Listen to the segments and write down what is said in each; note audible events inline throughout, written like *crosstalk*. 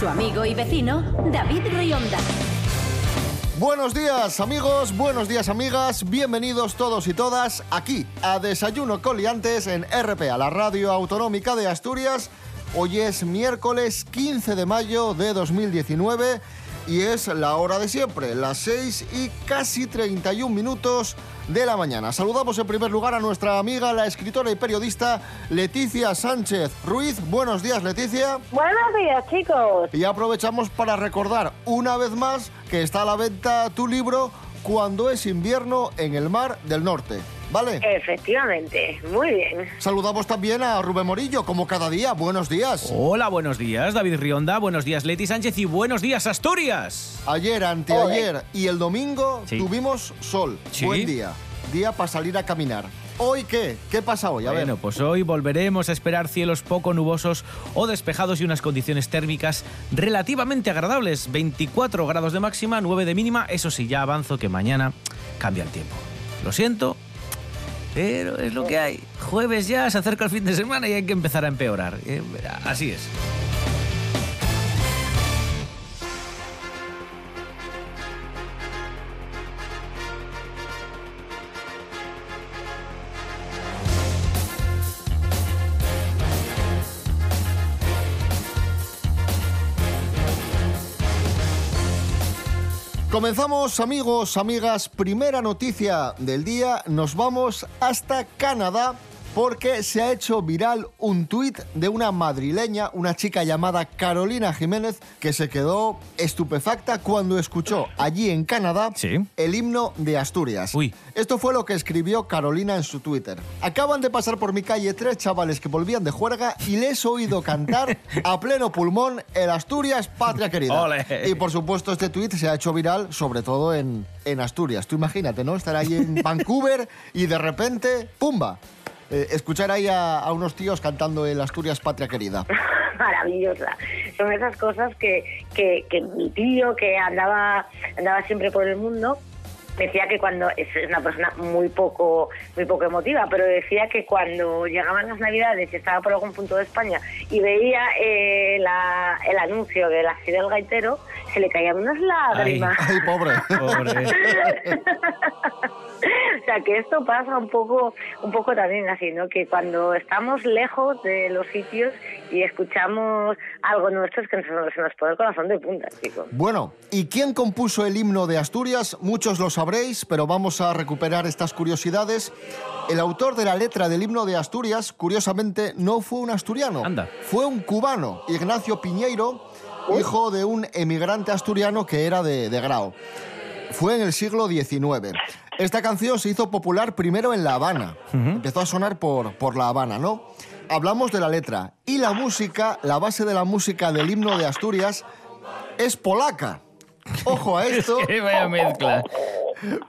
Su amigo y vecino, David Rionda. Buenos días amigos, buenos días amigas, bienvenidos todos y todas aquí a Desayuno Coliantes en RPA, la radio autonómica de Asturias. Hoy es miércoles 15 de mayo de 2019 y es la hora de siempre, las 6 y casi 31 minutos de la mañana. Saludamos en primer lugar a nuestra amiga, la escritora y periodista Leticia Sánchez Ruiz. Buenos días Leticia. Buenos días, chicos. Y aprovechamos para recordar una vez más que está a la venta tu libro Cuando es invierno en el Mar del Norte. ¿Vale? Efectivamente, muy bien. Saludamos también a Rubén Morillo, como cada día. Buenos días. Hola, buenos días, David Rionda. Buenos días, Leti Sánchez. Y buenos días, Asturias. Ayer, anteayer y el domingo Sí. tuvimos sol. Sí. Buen día. Día para salir a caminar. ¿Hoy qué? ¿Qué pasa hoy? A bueno, ver. pues hoy volveremos a esperar cielos poco nubosos o despejados y unas condiciones térmicas relativamente agradables. 24 grados de máxima, 9 de mínima. Eso sí, ya avanzo que mañana cambia el tiempo. Lo siento, pero es lo que hay. Jueves ya, se acerca el fin de semana y hay que empezar a empeorar. Eh, Así es. Comenzamos, amigos, amigas. Primera noticia del día. Nos vamos hasta Canadá porque se ha hecho viral un tuit de una madrileña, una chica llamada Carolina Jiménez, que se quedó estupefacta cuando escuchó allí en Canadá Sí. el himno de Asturias. Uy. Esto fue lo que escribió Carolina en su Twitter. Acaban de pasar por mi calle tres chavales que volvían de juerga y les he oído cantar a pleno pulmón el Asturias Patria Querida. Ole. Y por supuesto este tuit se ha hecho viral sobre todo en, en Asturias. Tú imagínate, ¿no? Estar ahí en *laughs* Vancouver y de repente, ¡pumba! Eh, escuchar ahí a, unos tíos cantando el Asturias Patria Querida. *laughs* Maravillosa. Son esas cosas que, que, mi tío, que andaba, andaba siempre por el mundo, decía que cuando es una persona muy poco muy poco emotiva pero decía que cuando llegaban las navidades y estaba por algún punto de España y veía eh, la- el anuncio de la Fidel Gaitero se le caían unas lágrimas ¡Ay, pobre! *laughs* Pobre. o sea que esto pasa un poco un poco también así no que cuando estamos lejos de los sitios y escuchamos algo nuestro es que se nos, se nos pone el corazón de punta chicos Bueno, ¿y quién compuso el himno de Asturias? Muchos lo sabréis, pero vamos a recuperar estas curiosidades. El autor de la letra del himno de Asturias, curiosamente, no fue un asturiano. Anda. Fue un cubano, Ignacio Piñeiro, hijo de un emigrante asturiano que era de, de Grao. Fue en el siglo XIX. Esta canción se hizo popular primero en La Habana. Empezó a sonar por, por La Habana, ¿no? Hablamos de la letra. Y la música, la base de la música del himno de Asturias, es polaca. Ojo a esto, *laughs* ¡Qué vaya mezcla!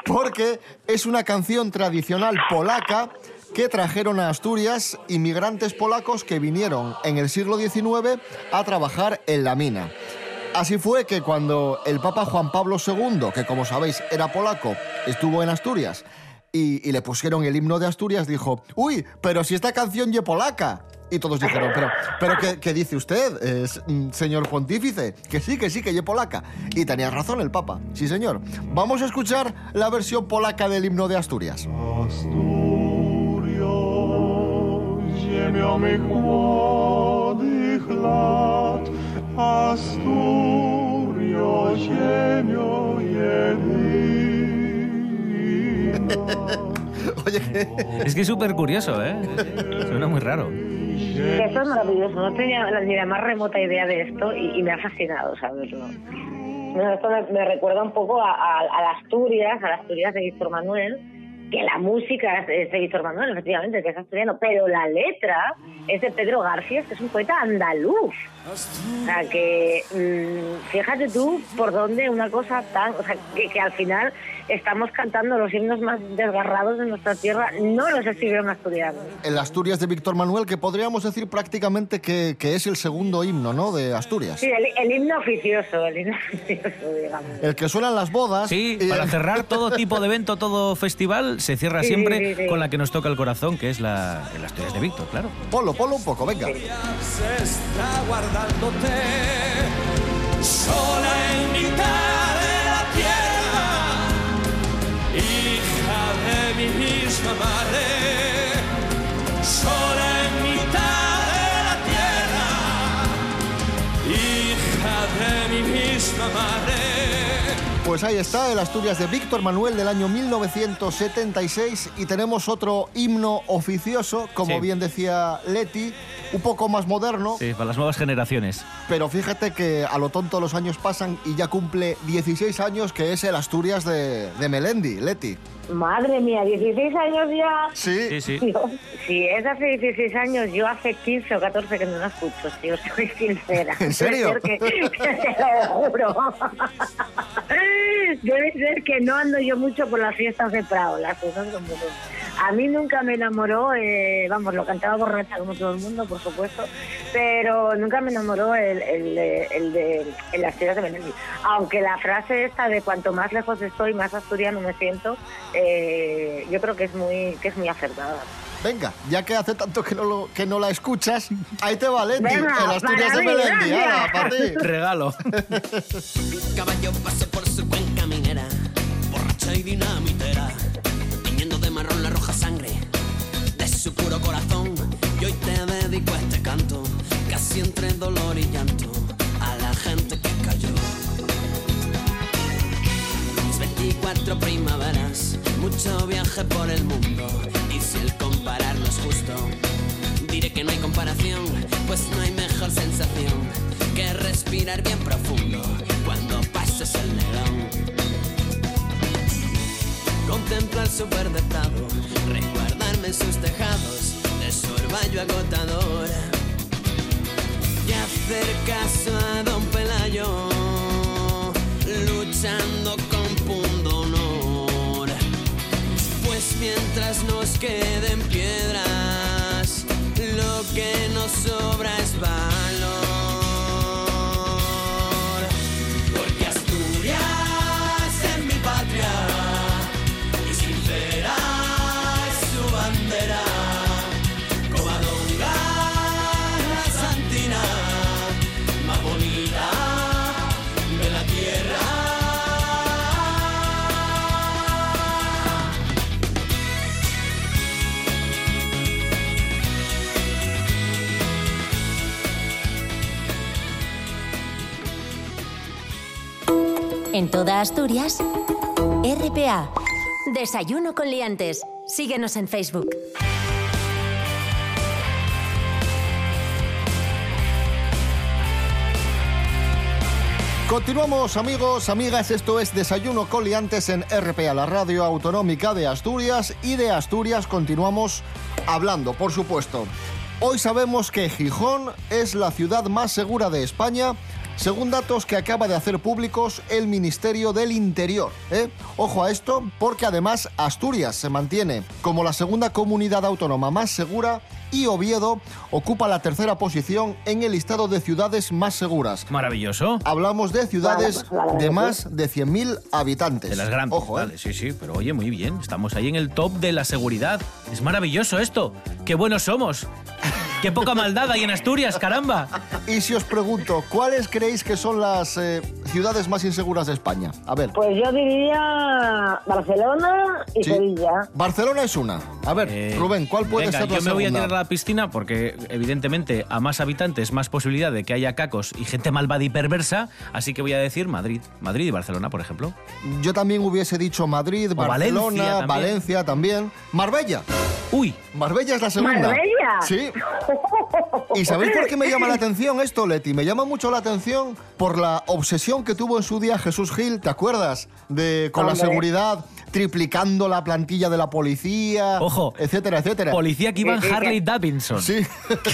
porque es una canción tradicional polaca que trajeron a Asturias inmigrantes polacos que vinieron en el siglo XIX a trabajar en la mina. Así fue que cuando el Papa Juan Pablo II, que como sabéis era polaco, estuvo en Asturias y, le pusieron el himno de Asturias, dijo, uy, pero si esta canción ye polaca. Y todos dijeron, pero, pero ¿qué, qué dice usted, mm, señor pontífice? Que sí, que sí, que ye polaca. Y tenía razón el Papa, sí señor. Vamos a escuchar la versión polaca del himno de Asturias. Asturio, ziemio mych młodych lat, Asturio, ziemio jedyna. Oye, Es que es súper curioso, ¿eh? Suena muy raro. Esto es maravilloso, no tenía la- ni la más remota idea de esto y, y me ha fascinado saberlo. Bueno, esto me, me recuerda un poco a, a, a las Asturias, a las Asturias de Víctor Manuel, que la música es de Víctor Manuel, efectivamente, que es asturiano, pero la letra es de Pedro García, que es un poeta andaluz. O sea, que mm, fíjate tú por dónde una cosa tan... O sea, que al final estamos cantando los himnos más desgarrados de nuestra tierra, no los escribieron asturianos. El Asturias de Víctor Manuel, que podríamos decir prácticamente que, que es el segundo himno, ¿no?, de Asturias. Sí, el, el himno oficioso, el himno *laughs* oficioso, digamos. El que suena en las bodas. Sí, y- para cerrar todo tipo de evento, todo festival, se cierra Sí, siempre sí, sí. con la que nos toca el corazón, que es la, el Asturias de Víctor, claro. Ponlo, ponlo un poco, venga. se está guardándote sola en mitad mi misma madre, sola en mitad de la tierra, hija de mi misma madre. Pues ahí está, el Asturias de Víctor Manuel del año 1976 y tenemos otro himno oficioso, como Sí. bien decía Leti, un poco más moderno, Sí, para las nuevas generaciones. pero fíjate que a lo tonto los años pasan y ya cumple 16 años, que es el Asturias de, de Melendi, Leti. Madre mía, 16 años ya. Sí, Sí, sí. Dios, si es hace 16 años, yo hace 15 o 14 que no la escucho, tío, soy sincera. *laughs* ¿En serio? Debe ser que, *laughs* te lo juro. *laughs* Debe ser que no ando yo mucho por las fiestas de Prado, las cosas como son. A mí nunca me enamoró, eh, vamos, lo cantaba borracha como todo el mundo, por supuesto, pero nunca me enamoró el, el, de- el de el las tiras de Melendi. Aunque la frase esta de cuanto más lejos estoy, más asturiano me siento, eh, yo creo que es muy que es muy acertada. venga, ya que hace tanto que no, lo- que no la escuchas, ahí te va Leti, Venga, el Asturias de Melendi, para ti. *laughs* Regalo. *laughs* Caballo pasó por su cuenca minera, borracha y dinamitera, tiñendo de marrón la roja sangre de su puro corazón. Y hoy te dedico a este canto, casi entre dolor y llanto, a la gente que cayó. Mis 24 primaveras, mucho viaje por el mundo, y si el compararlo es justo, diré que no hay comparación, pues no hay mejor sensación que respirar bien profundo cuando pases el negón. Contemplar su verde prado, resguardarme en sus tejados de su orvallo agotador. Y hacer caso a don Pelayo, nos queden piedras, lo que nos sobra es valor. En toda Asturias, RPA. Desayuno con liantes. Síguenos en Facebook. Continuamos amigos, amigas, esto es Desayuno Coliantes en RPA, la radio autonómica de Asturias y de Asturias continuamos hablando, por supuesto. Hoy sabemos que Gijón es la ciudad más segura de España, según datos que acaba de hacer públicos el Ministerio del Interior. ¿eh? Ojo a esto, porque además Asturias se mantiene como la segunda comunidad autónoma más segura y Oviedo ocupa la tercera posición en el listado de ciudades más seguras. Maravilloso. Hablamos de ciudades pues, de pues. más de 100.000 habitantes. De las grandes. Ojo, ¿eh? vale, sí, sí, pero oye, muy bien. Estamos ahí en el top de la seguridad. Es maravilloso esto. Qué buenos somos. Qué poca maldad hay en Asturias, caramba. Y si os pregunto, ¿cuáles creéis que son las eh, ciudades más inseguras de España? A ver. Pues yo diría Barcelona y Sí. Sevilla. Barcelona es una. A ver, Eh, Rubén, ¿cuál puede venga, ser la yo me voy a tirar a la piscina porque, evidentemente, a más habitantes, más posibilidad de que haya cacos y gente malvada y perversa. Así que voy a decir Madrid. Madrid y Barcelona, por ejemplo. Yo también hubiese dicho Madrid, O Barcelona, Valencia también. Valencia también. Marbella. Uy, Marbella es la segunda. ¿Marbella? Sí. *laughs* *laughs* ¿Y sabéis por qué me llama la *laughs* atención esto, Leti? Me llama mucho la atención por la obsesión que tuvo en su día Jesús Gil, ¿te acuerdas? De con la Hombre. seguridad, triplicando la plantilla de la policía, Ojo, etcétera, etcétera. policía que iba en Sí, sí, Harley que- Davidson. Sí.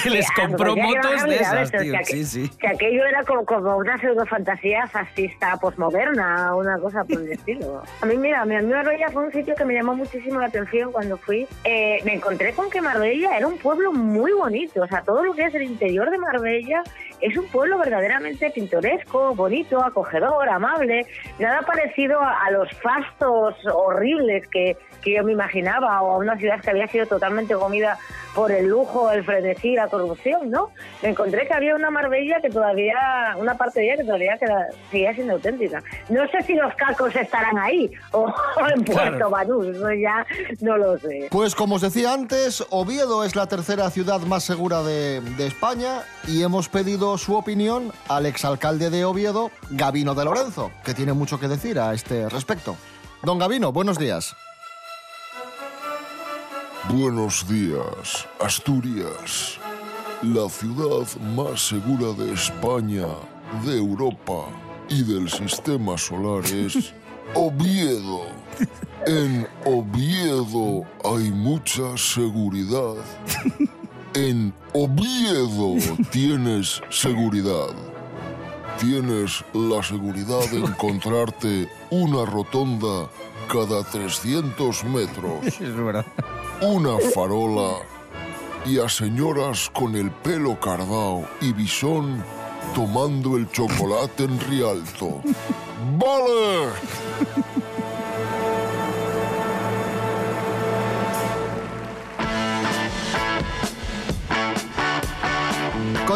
Que les compró ya motos de esas, tío. que Sí, sí. Que aquello era como, como una pseudo fantasía fascista posmoderna, una cosa por el estilo. A mí, mira, a mí Marbella fue un sitio que me llamó muchísimo la atención cuando fui. Eh, me encontré con que Marbella era un pueblo muy bonito. O sea, todo lo que es el interior de Marbella es un pueblo verdaderamente pintoresco, bonito, acogedor, amable. Nada parecido a, a los fastos horribles que, que yo me imaginaba o a una ciudad que había sido totalmente comida por el lujo, el frenesí, la corrupción, ¿no? Me encontré que había una Marbella que todavía, una parte de ella que todavía queda, seguía siendo auténtica. No sé si los cacos estarán ahí o, o *laughs* en Puerto Claro. Banús, eso ya no lo sé. Pues como os decía antes, Oviedo es la tercera ciudad más segura de, de España y hemos pedido su opinión al exalcalde de Oviedo, Gabino de Lorenzo, que tiene mucho que decir a este respecto. Don Gabino, buenos días. Buenos días, Asturias. La ciudad más segura de España, de Europa y del sistema solar es *laughs* Oviedo. En Oviedo hay mucha seguridad. *laughs* En Oviedo *laughs* tienes seguridad. Tienes la seguridad de encontrarte una rotonda cada 300 metros *laughs* Es verdad. una farola y a señoras con el pelo cardao y bisón tomando el chocolate en Rialto. *laughs* ¡Vale!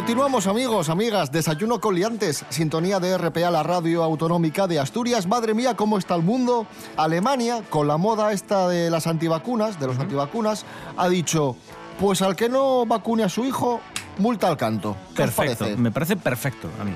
Continuamos amigos, amigas, desayuno con liantes, sintonía de RPA, la radio autonómica de Asturias. Madre mía, cómo está el mundo. Alemania, con la moda esta de las antivacunas, de los antivacunas, ha dicho, pues al que no vacune a su hijo, multa al canto. ¿Qué os Perfecto, parece? me parece perfecto a mí.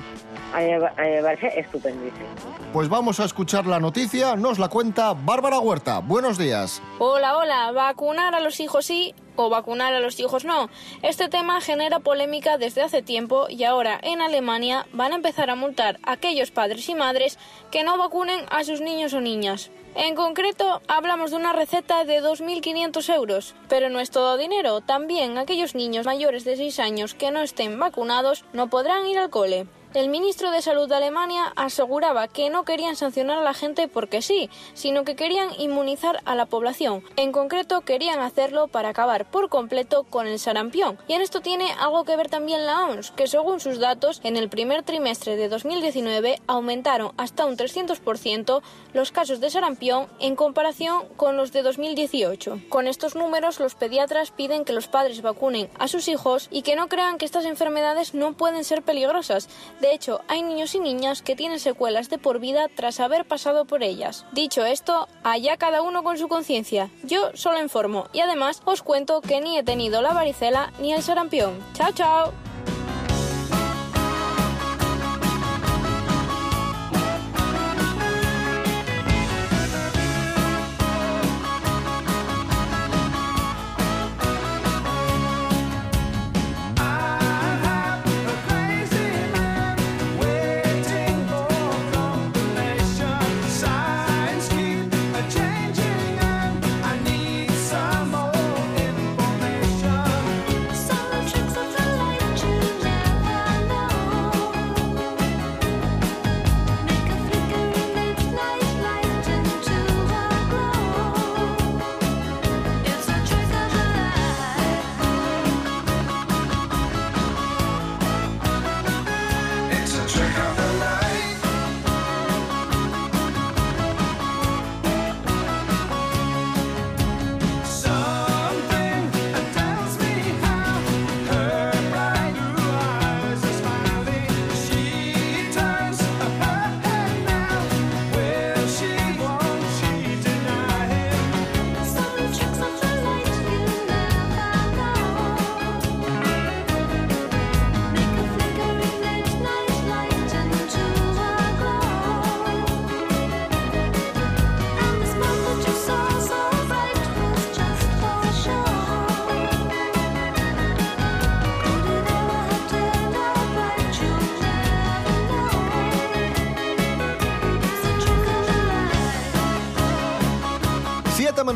A mí me parece estupendísimo. Pues vamos a escuchar la noticia, nos la cuenta Bárbara Huerta. Buenos días. Hola, hola, vacunar a los hijos sí o vacunar a los hijos no. Este tema genera polémica desde hace tiempo y ahora en Alemania van a empezar a multar a aquellos padres y madres que no vacunen a sus niños o niñas. En concreto, hablamos de una receta de 2.500 euros. Pero no es todo dinero. También aquellos niños mayores de 6 años que no estén vacunados no podrán ir al cole. El ministro de Salud de Alemania aseguraba que no querían sancionar a la gente porque sí, sino que querían inmunizar a la población. En concreto, querían hacerlo para acabar por completo con el sarampión. Y en esto tiene algo que ver también la OMS, que según sus datos, en el primer trimestre de 2019 aumentaron hasta un 300% los casos de sarampión en comparación con los de 2018. Con estos números, los pediatras piden que los padres vacunen a sus hijos y que no crean que estas enfermedades no pueden ser peligrosas. De hecho, hay niños y niñas que tienen secuelas de por vida tras haber pasado por ellas. Dicho esto, allá cada uno con su conciencia. Yo solo informo y además os cuento que ni he tenido la varicela ni el sarampión. Chao, chao.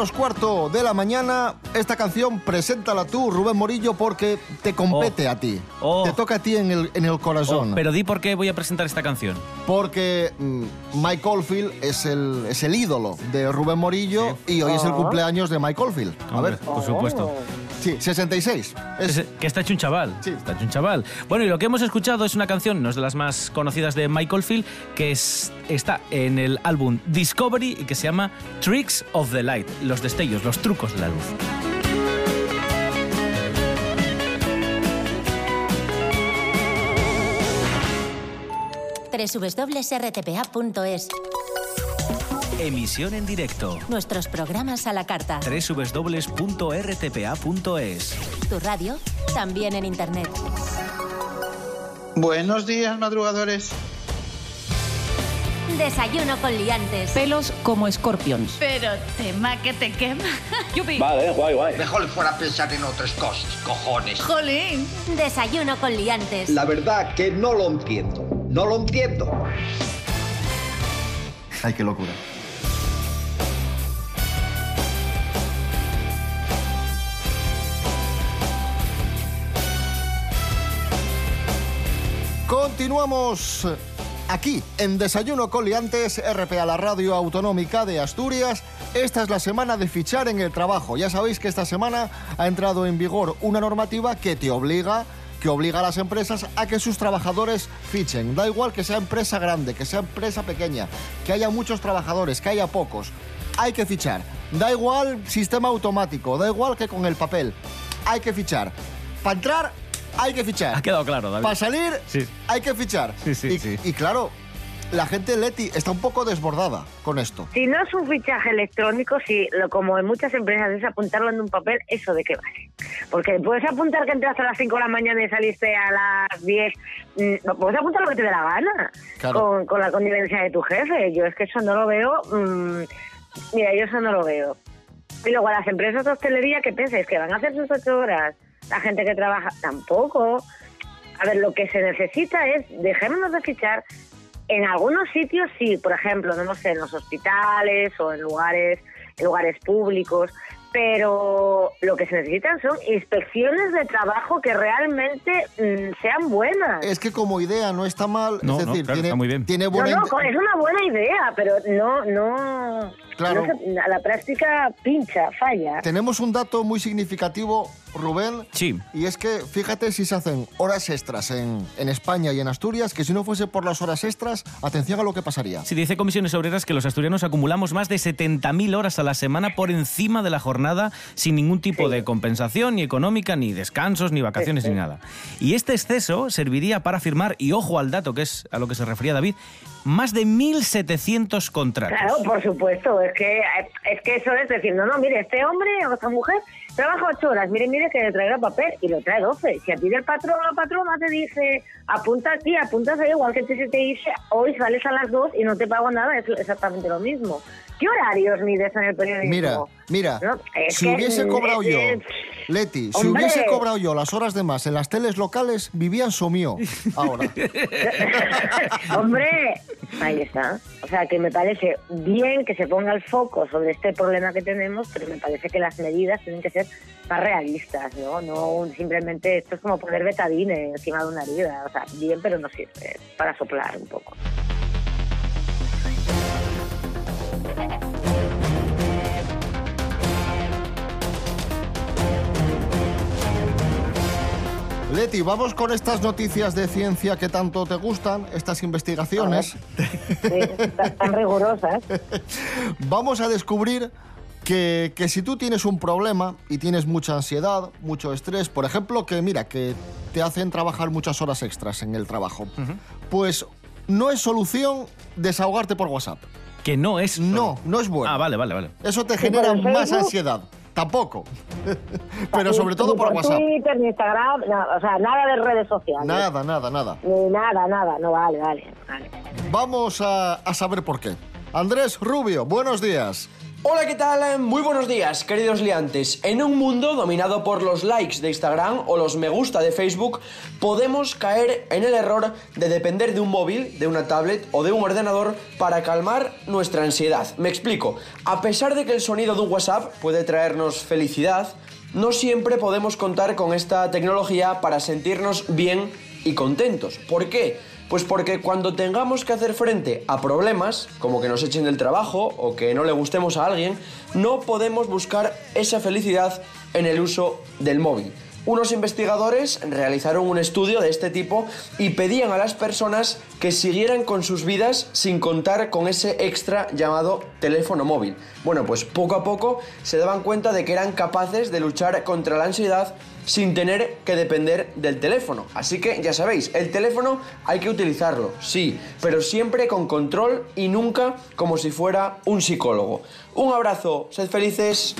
Menos cuarto de la mañana. Esta canción, preséntala tú, Rubén Morillo, porque te compete a ti. Oh. Te toca a ti en el, en el corazón. Oh, pero di por qué voy a presentar esta canción. Porque mm, Mike Oldfield es el, es el ídolo de Rubén Morillo y hoy es el cumpleaños de Mike Oldfield. A Hombre, ver. por supuesto. Sí, 66. Es- que está hecho un chaval. Sí. Está hecho un chaval. Bueno, y lo que hemos escuchado es una canción, no es de las más conocidas de Michael Field, que es- está en el álbum Discovery y que se llama Tricks of the Light, los destellos, los trucos de la luz. www.rtpa.es Emisión en directo. Nuestros programas a la carta. www.rtpa.es Tu radio, también en internet. Buenos días, madrugadores. Desayuno con liantes. Pelos como scorpions. Pero tema que te quema. *laughs* Mejor fuera a pensar en otras cosas, cojones. Jolín. Desayuno con liantes. La verdad que no lo entiendo. No lo entiendo. Ay, qué locura. Continuamos aquí en Desayuno con Liantes, RPA, la radio autonómica de Asturias. Esta es la semana de fichar en el trabajo. Ya sabéis que esta semana ha entrado en vigor una normativa que te obliga que obliga a las empresas a que sus trabajadores fichen. Da igual que sea empresa grande, que sea empresa pequeña, que haya muchos trabajadores, que haya pocos. Hay que fichar. Da igual sistema automático, da igual que con el papel. Hay que fichar. Para entrar, hay que fichar. Ha quedado claro, David. Para salir, Sí. hay que fichar. Sí, sí, y, sí. y claro, la gente Leti está un poco desbordada con esto. Si no es un fichaje electrónico, si lo, como en muchas empresas es apuntarlo en un papel, ¿eso de qué vale? Porque puedes apuntar que entraste a las 5 de la mañana y saliste a las 10. mm, no, puedes apuntar lo que te dé la gana Claro. con, con la connivencia de tu jefe. Yo es que eso no lo veo. mm, mira, yo eso no lo veo. Y luego a las empresas de hostelería, ¿qué pensáis? ¿Que van a hacer sus ocho horas? La gente que trabaja tampoco. A ver, lo que se necesita es, dejémonos de fichar. En algunos sitios sí, por ejemplo, no sé, en los hospitales o en lugares, en lugares públicos, pero lo que se necesitan son inspecciones de trabajo que realmente mm, sean buenas. Es que como idea no está mal, No, es no, decir, claro, tiene, está muy bien. tiene No, buena no, inte- es una buena idea, pero no, no, Claro. no se- a la práctica pincha, falla. Tenemos un dato muy significativo, Rubén. Sí. Y es que fíjate si se hacen horas extras en, en España y en Asturias, que si no fuese por las horas extras, atención a lo que pasaría. Sí, dice Comisiones Obreras que los asturianos acumulamos más de 70.000 horas a la semana por encima de la jornada sin ningún tipo de compensación, ni económica, ni descansos, ni vacaciones, ni nada. Y este exceso serviría para firmar, y ojo al dato que es a lo que se refería David, más de 1.700 contratos. Claro, por supuesto, es que es que eso es decir, no, no, mire, este hombre o esta mujer trabaja ocho horas, mire, mire que le traiga papel y lo trae doce. Si a ti el patrón o la patrona te dice, apunta aquí, apuntas ahí, igual que te, se te dice, hoy sales a las dos y no te pago nada, es exactamente lo mismo. ¿Qué horarios mides en el periodismo? Mira, mira, No, si que, hubiese cobrado yo, Leti, si hombre. hubiese cobrado yo las horas de más en las teles locales, vivían somío ahora. *laughs* Hombre, ahí está. O sea, que me parece bien que se ponga el foco sobre este problema que tenemos, pero me parece que las medidas tienen que ser más realistas, ¿no? No un- simplemente esto es como poner betadine encima de una herida. O sea, bien, pero no sirve. para soplar un poco. Vamos con estas noticias de ciencia que tanto te gustan, estas investigaciones. Sí, tan- rigurosas. *laughs* Vamos a descubrir que, que si tú tienes un problema y tienes mucha ansiedad, mucho estrés, por ejemplo, que mira, que te hacen trabajar muchas horas extras en el trabajo, pues no es solución desahogarte por WhatsApp. Que no es... No, no es bueno. Ah, vale, vale, vale. Eso te ¿Y genera más ansiedad. Tampoco. *laughs* Pero sobre todo por WhatsApp. Twitter, ni Instagram, no, o sea, nada de redes sociales. Nada, nada, nada. Ni nada, nada. No, vale, vale. vale. Vamos a, a saber por qué. Andrés Rubio, buenos días. Hola, ¿qué tal? Muy buenos días, queridos liantes. En un mundo dominado por los likes de Instagram o los me gusta de Facebook, podemos caer en el error de depender de un móvil, de una tablet o de un ordenador para calmar nuestra ansiedad. Me explico. A pesar de que el sonido de un WhatsApp puede traernos felicidad, no siempre podemos contar con esta tecnología para sentirnos bien y contentos. ¿Por qué? Pues porque cuando tengamos que hacer frente a problemas, como que nos echen del trabajo o que no le gustemos a alguien, no podemos buscar esa felicidad en el uso del móvil. Unos investigadores realizaron un estudio de este tipo y pedían a las personas que siguieran con sus vidas sin contar con ese extra llamado teléfono móvil. Bueno, pues poco a poco se daban cuenta de que eran capaces de luchar contra la ansiedad sin tener que depender del teléfono. Así que ya sabéis, el teléfono hay que utilizarlo, sí, pero siempre con control y nunca como si fuera un psicólogo. Un abrazo, sed felices.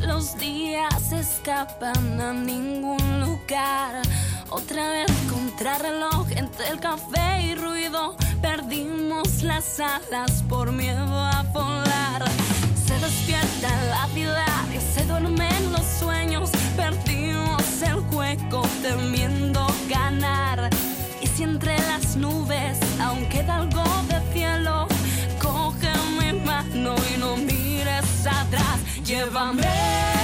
Los días escapan a ningún lugar. Otra vez contrarreloj entre el café y ruido. Perdimos las alas por miedo a volar. Se despierta la ciudad y se duermen los sueños. Perdimos el juego temiendo ganar. Y si entre las nubes aún queda algo de cielo, coge mi mano y no mires atrás. Llévame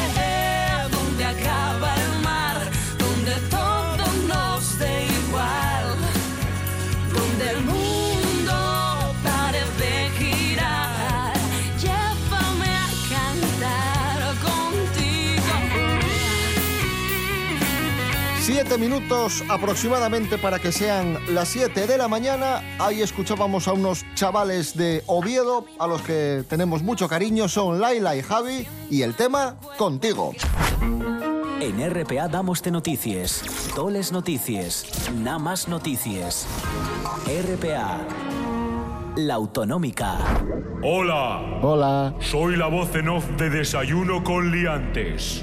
7 minutos aproximadamente para que sean las 7 de la mañana. Ahí escuchábamos a unos chavales de Oviedo a los que tenemos mucho cariño. Son Laila y Javi y el tema Contigo. En RPA damoste noticias, toles noticias, nada más noticias. RPA, la autonómica. Hola. Hola. Soy la voz en off de Desayuno con Liantes.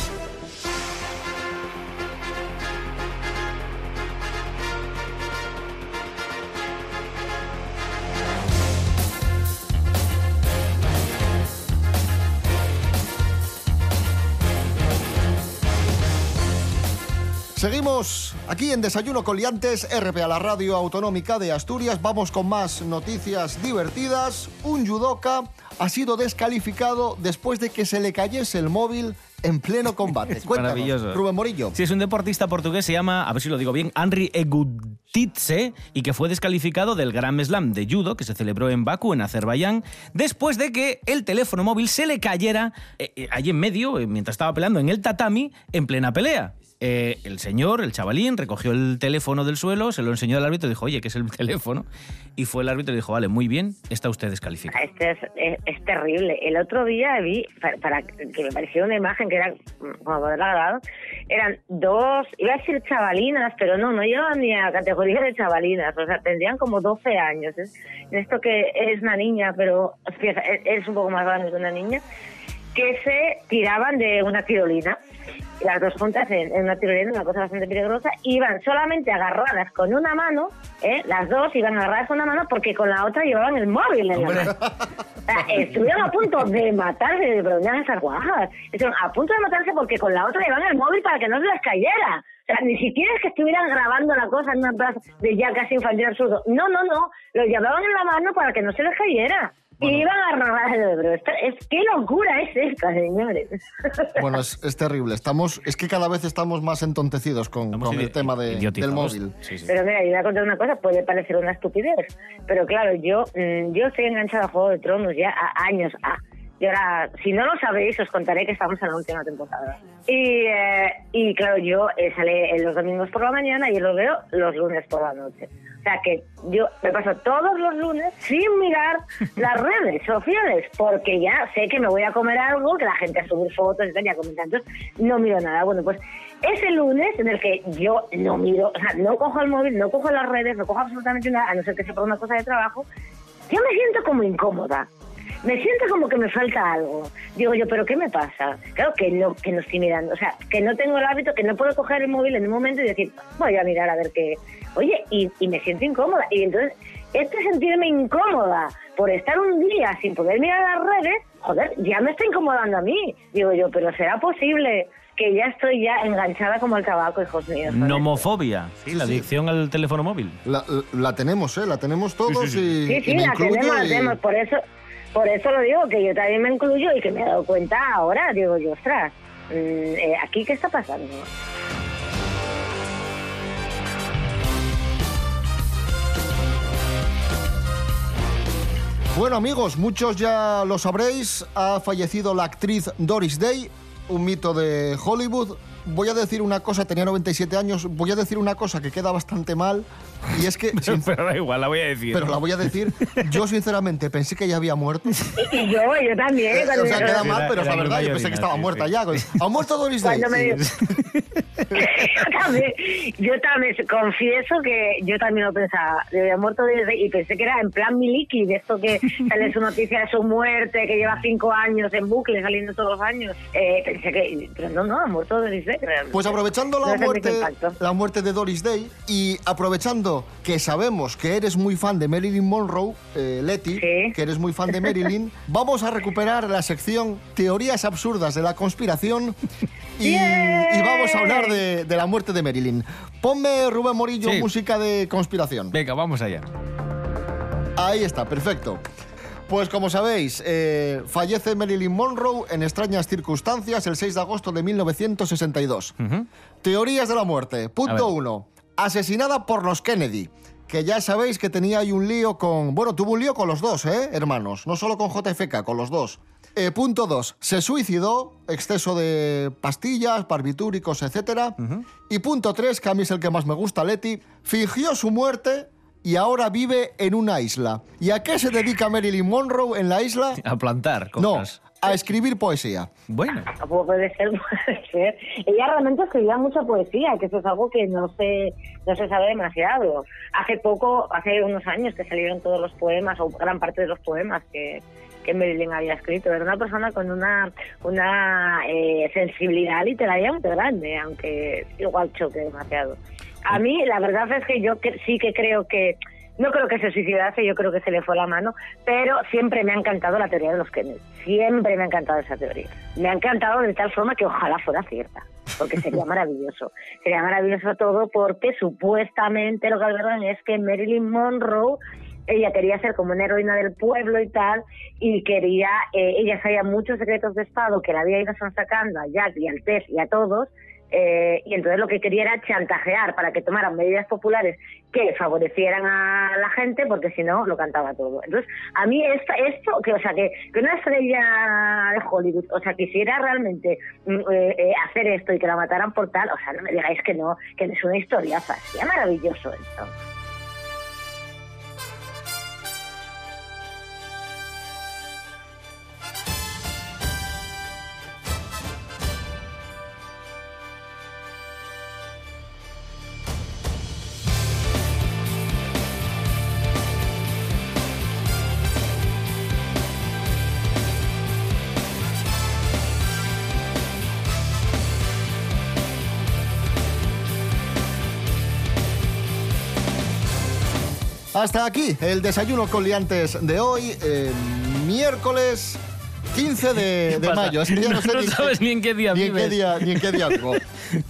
Seguimos aquí en Desayuno con Liantes, RP a la radio autonómica de Asturias. Vamos con más noticias divertidas. Un judoka ha sido descalificado después de que se le cayese el móvil en pleno *laughs* combate. Es Cuéntanos, maravilloso. Rubén Morillo. Sí, es un deportista portugués, se llama, a ver si lo digo bien, Henry Egutitse, y que fue descalificado del Grand Slam de judo que se celebró en Bakú, en Azerbaiyán, después de que el teléfono móvil se le cayera eh, eh, allí en medio, eh, mientras estaba peleando en el tatami, en plena pelea. Eh, el señor, el chavalín, recogió el teléfono del suelo, se lo enseñó al árbitro y dijo, oye, ¿qué es el *laughs* teléfono? Y fue el árbitro y dijo, vale, muy bien, está usted descalificado. Este es, es, es terrible. El otro día vi, para, que me pareció una imagen que era mm, como poderla grabar, eran dos, iba a decir chavalinas, pero no, no llegaban ni a categoría de chavalinas, o sea, tendrían como 12 años. Esto que es una niña, pero es, es un poco más grande que una niña, que se tiraban de una tirolina. Las dos juntas en, en una tirolina, una cosa bastante peligrosa, iban solamente agarradas con una mano, ¿eh? las dos iban agarradas con una mano porque con la otra llevaban el móvil en la mano. O sea, estuvieron a punto de matarse, de preguntar esas guajas. Estuvieron a punto de matarse porque con la otra llevaban el móvil para que no se les cayera. O sea, ni siquiera es que estuvieran grabando la cosa en una plaza de ya casi infantil absurdo. No, no, no. Lo llevaban en la mano para que no se les cayera. Y iban a robar el Ebro. Esto- es, ¿Qué locura es esta, señores? Bueno, es, es terrible. Estamos, es que cada vez estamos más entontecidos con, con el tema de- del móvil. Pero mira, yo voy a contar una cosa, puede parecer una estupidez, pero claro, yo mm, yo estoy enganchada a Juego de Tronos ya a años A. Y ahora, si no lo sabéis, os contaré que estamos en la última temporada. Y, eh, y claro, yo eh, sale los domingos por la mañana y lo veo los lunes por la noche. O sea que yo me paso todos los lunes sin mirar *laughs* las redes sociales, porque ya sé que me voy a comer algo, que la gente a subir fotos y tal, y a comentar. Entonces, no miro nada. Bueno, pues ese lunes en el que yo no miro, o sea, no cojo el móvil, no cojo las redes, no cojo absolutamente nada, a no ser que sea por una cosa de trabajo, yo me siento como incómoda. Me siento como que me falta algo. Digo yo, ¿pero qué me pasa? Claro que no, que no estoy mirando. O sea, que no tengo el hábito, que no puedo coger el móvil en un momento y decir, voy a mirar a ver qué. Oye, y, y me siento incómoda. Y entonces, este sentirme incómoda por estar un día sin poder mirar las redes, joder, ya me está incomodando a mí. Digo yo, ¿pero será posible que ya estoy ya enganchada como el tabaco, hijos míos? Nomofobia, sí, la adicción al teléfono móvil. La, la tenemos, ¿eh? La tenemos todos y, Sí, sí, y me la tenemos, la y- tenemos. Por eso, por eso lo digo, que yo también me incluyo y que me he dado cuenta ahora. Digo yo, ostras, mm, eh, ¿aquí qué está pasando? Bueno amigos, muchos ya lo sabréis, ha fallecido la actriz Doris Day, un mito de Hollywood. Voy a decir una cosa, tenía 97 años, voy a decir una cosa que queda bastante mal, y es que... sin- *laughs* Pero da igual, la voy a decir. pero la voy a decir, yo sinceramente pensé que ya había muerto. *laughs* Y yo, yo también. Eh, o sea, queda mal, Era- pero es la verdad, yo pensé que estaba sí, muerta sí. ya. ¿Ha muerto Doris Day? Me- *laughs* yo también, yo también confieso que yo también lo pensaba. Le había muerto desde, y pensé que era en plan Miliki, de esto que sale su noticia de su muerte, que lleva cinco años en bucle saliendo todos los años. Eh, pensé que, pero no, no, ha muerto desde. Pues aprovechando No la qué muerte, la muerte de Doris Day y aprovechando que sabemos que eres muy fan de Marilyn Monroe, eh, Leti, que eres muy fan de Marilyn, *laughs* vamos a recuperar la sección Teorías absurdas de la conspiración y, vamos a hablar de, la muerte de Marilyn. Ponme, Rubén Morillo, música de conspiración. Venga, vamos allá. Ahí está, perfecto. Pues como sabéis, eh, fallece Marilyn Monroe en extrañas circunstancias el 6 de agosto de 1962. Teorías de la muerte. Punto 1. Asesinada por los Kennedy. Que ya sabéis que tenía ahí un lío con... Bueno, tuvo un lío con los dos, ¿eh, hermanos? No solo con JFK, con los dos. Eh, punto dos. Se suicidó, exceso de pastillas, barbitúricos, etc. Y punto tres, que a mí es el que más me gusta, Leti, fingió su muerte y ahora vive en una isla. ¿Y a qué se dedica Marilyn Monroe en la isla? A plantar No, cosas. A escribir poesía. Bueno. Puede ser, *laughs* puede ser. Ella realmente escribía mucha poesía, que eso es algo que no se, no se sabe demasiado. Hace poco, hace unos años que salieron todos los poemas, o gran parte de los poemas que, que Marilyn había escrito. Era una persona con una, una eh, sensibilidad literaria muy grande, aunque igual choque demasiado. A mí, la verdad es que yo que- sí que creo que no creo que se suicidase, yo creo que se le fue la mano, pero siempre me ha encantado la teoría de los Kennedy. Siempre me ha encantado esa teoría. Me ha encantado de tal forma que ojalá fuera cierta, porque sería *laughs* maravilloso. Sería maravilloso todo porque supuestamente lo que hablaron es que Marilyn Monroe ella quería ser como una heroína del pueblo y tal, y quería, eh, ella sabía muchos secretos de Estado que la había ido sacando a Jack y al Tess y a todos, eh, y entonces lo que quería era chantajear para que tomaran medidas populares que favorecieran a la gente, porque si no, lo cantaba todo. Entonces, a mí esta, esto, que o sea, que, que una estrella de Hollywood, o sea, quisiera realmente mm, eh, eh, hacer esto y que la mataran por tal, o sea, no me digáis que no, que es una historia, sería maravilloso esto. Hasta aquí el desayuno con liantes de hoy, eh, miércoles 15 de, ¿Qué de mayo. Es que ya no, sé No ni, sabes ni en qué día ni en qué vives. día, ni en qué día vivo.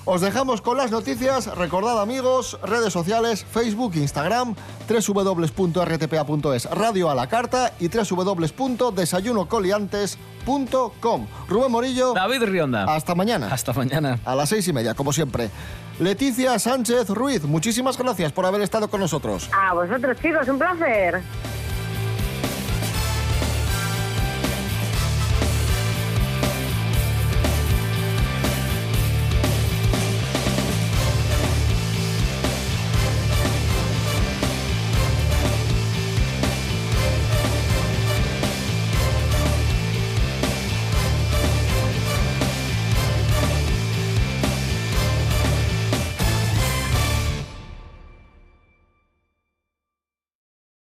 Os dejamos con las noticias. Recordad, amigos, redes sociales, Facebook, Instagram, www.rtpa.es, radio a la carta y www.desayunocoliantes.com. Rubén Morillo. David Rionda. Hasta mañana. Hasta mañana. A las seis y media, como siempre. Leticia Sánchez Ruiz, muchísimas gracias por haber estado con nosotros. A vosotros, chicos, un placer.